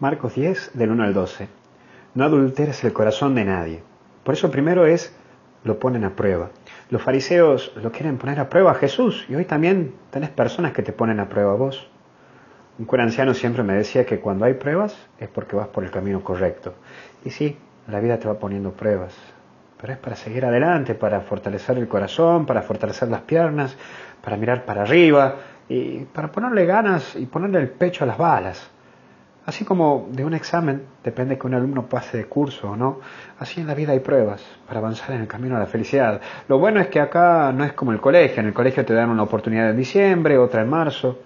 Marcos 10, del 1 al 12. No adulteres el corazón de nadie. Por eso primero es, lo ponen a prueba. Los fariseos lo quieren poner a prueba a Jesús y hoy también tenés personas que te ponen a prueba a vos. Un cura anciano siempre me decía que cuando hay pruebas es porque vas por el camino correcto. Y sí, la vida te va poniendo pruebas, pero es para seguir adelante, para fortalecer el corazón, para fortalecer las piernas, para mirar para arriba y para ponerle ganas y ponerle el pecho a las balas. Así como de un examen depende que un alumno pase de curso o no, así en la vida hay pruebas para avanzar en el camino a la felicidad. Lo bueno es que acá no es como el colegio, en el colegio te dan una oportunidad en diciembre, otra en marzo.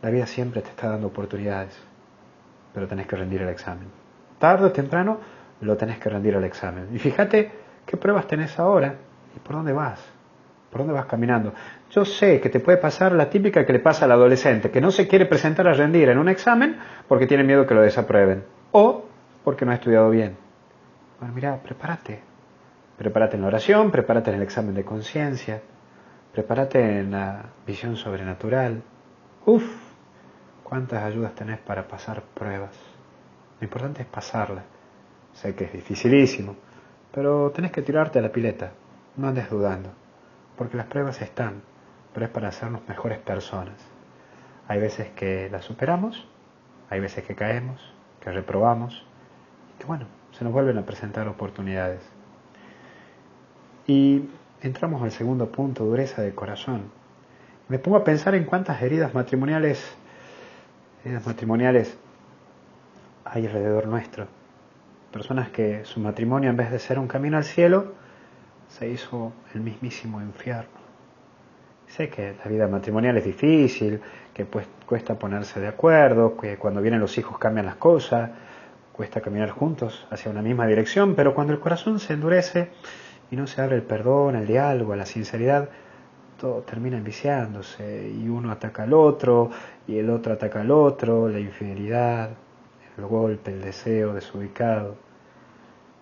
La vida siempre te está dando oportunidades, pero tenés que rendir el examen. Tarde o temprano lo tenés que rendir el examen. Y fíjate qué pruebas tenés ahora y por dónde vas. ¿Por dónde vas caminando? Yo sé que te puede pasar la típica que le pasa al adolescente, que no se quiere presentar a rendir en un examen porque tiene miedo que lo desaprueben o porque no ha estudiado bien. Bueno, mira, prepárate. Prepárate en la oración, prepárate en el examen de conciencia, prepárate en la visión sobrenatural. Uf, cuántas ayudas tenés para pasar pruebas. Lo importante es pasarla. Sé que es dificilísimo, pero tenés que tirarte a la pileta. No andes dudando porque las pruebas están, pero es para hacernos mejores personas. Hay veces que las superamos, hay veces que caemos, que reprobamos, y que bueno, se nos vuelven a presentar oportunidades. Y entramos al segundo punto, dureza de corazón. Me pongo a pensar en cuántas heridas matrimoniales, heridas matrimoniales hay alrededor nuestro. Personas que su matrimonio en vez de ser un camino al cielo, se hizo el mismísimo infierno. Sé que la vida matrimonial es difícil, que pues, cuesta ponerse de acuerdo, que cuando vienen los hijos cambian las cosas, cuesta caminar juntos hacia una misma dirección, pero cuando el corazón se endurece y no se abre el perdón, el diálogo, la sinceridad, todo termina enviciándose y uno ataca al otro y el otro ataca al otro, la infidelidad, el golpe, el deseo desubicado.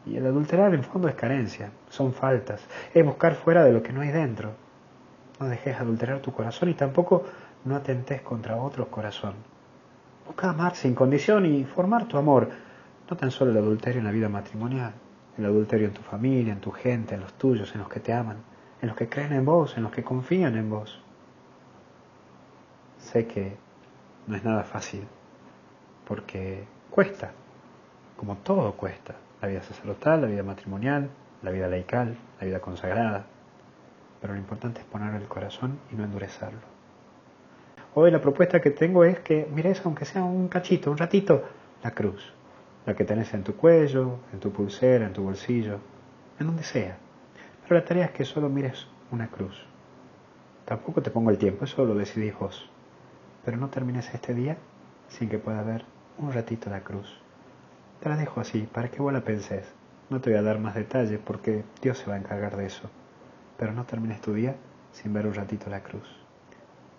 Y el adulterar en fondo es carencia, son faltas, es buscar fuera de lo que no hay dentro. No dejes adulterar tu corazón y tampoco no atentes contra otro corazón. Busca amar sin condición y formar tu amor, no tan solo el adulterio en la vida matrimonial, el adulterio en tu familia, en tu gente, en los tuyos, en los que te aman, en los que creen en vos, en los que confían en vos. Sé que no es nada fácil, porque cuesta, como todo cuesta la vida sacerdotal, la vida matrimonial, la vida laical, la vida consagrada. Pero lo importante es poner el corazón y no endurecerlo. Hoy la propuesta que tengo es que mires, aunque sea un cachito, un ratito, la cruz. La que tenés en tu cuello, en tu pulsera, en tu bolsillo, en donde sea. Pero la tarea es que solo mires una cruz. Tampoco te pongo el tiempo, eso lo decidís vos. Pero no termines este día sin que pueda ver un ratito la cruz. Te la dejo así, para que vos la penses. No te voy a dar más detalles porque Dios se va a encargar de eso. Pero no termines tu día sin ver un ratito la cruz.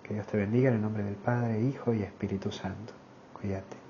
Que Dios te bendiga en el nombre del Padre, Hijo y Espíritu Santo. Cuídate.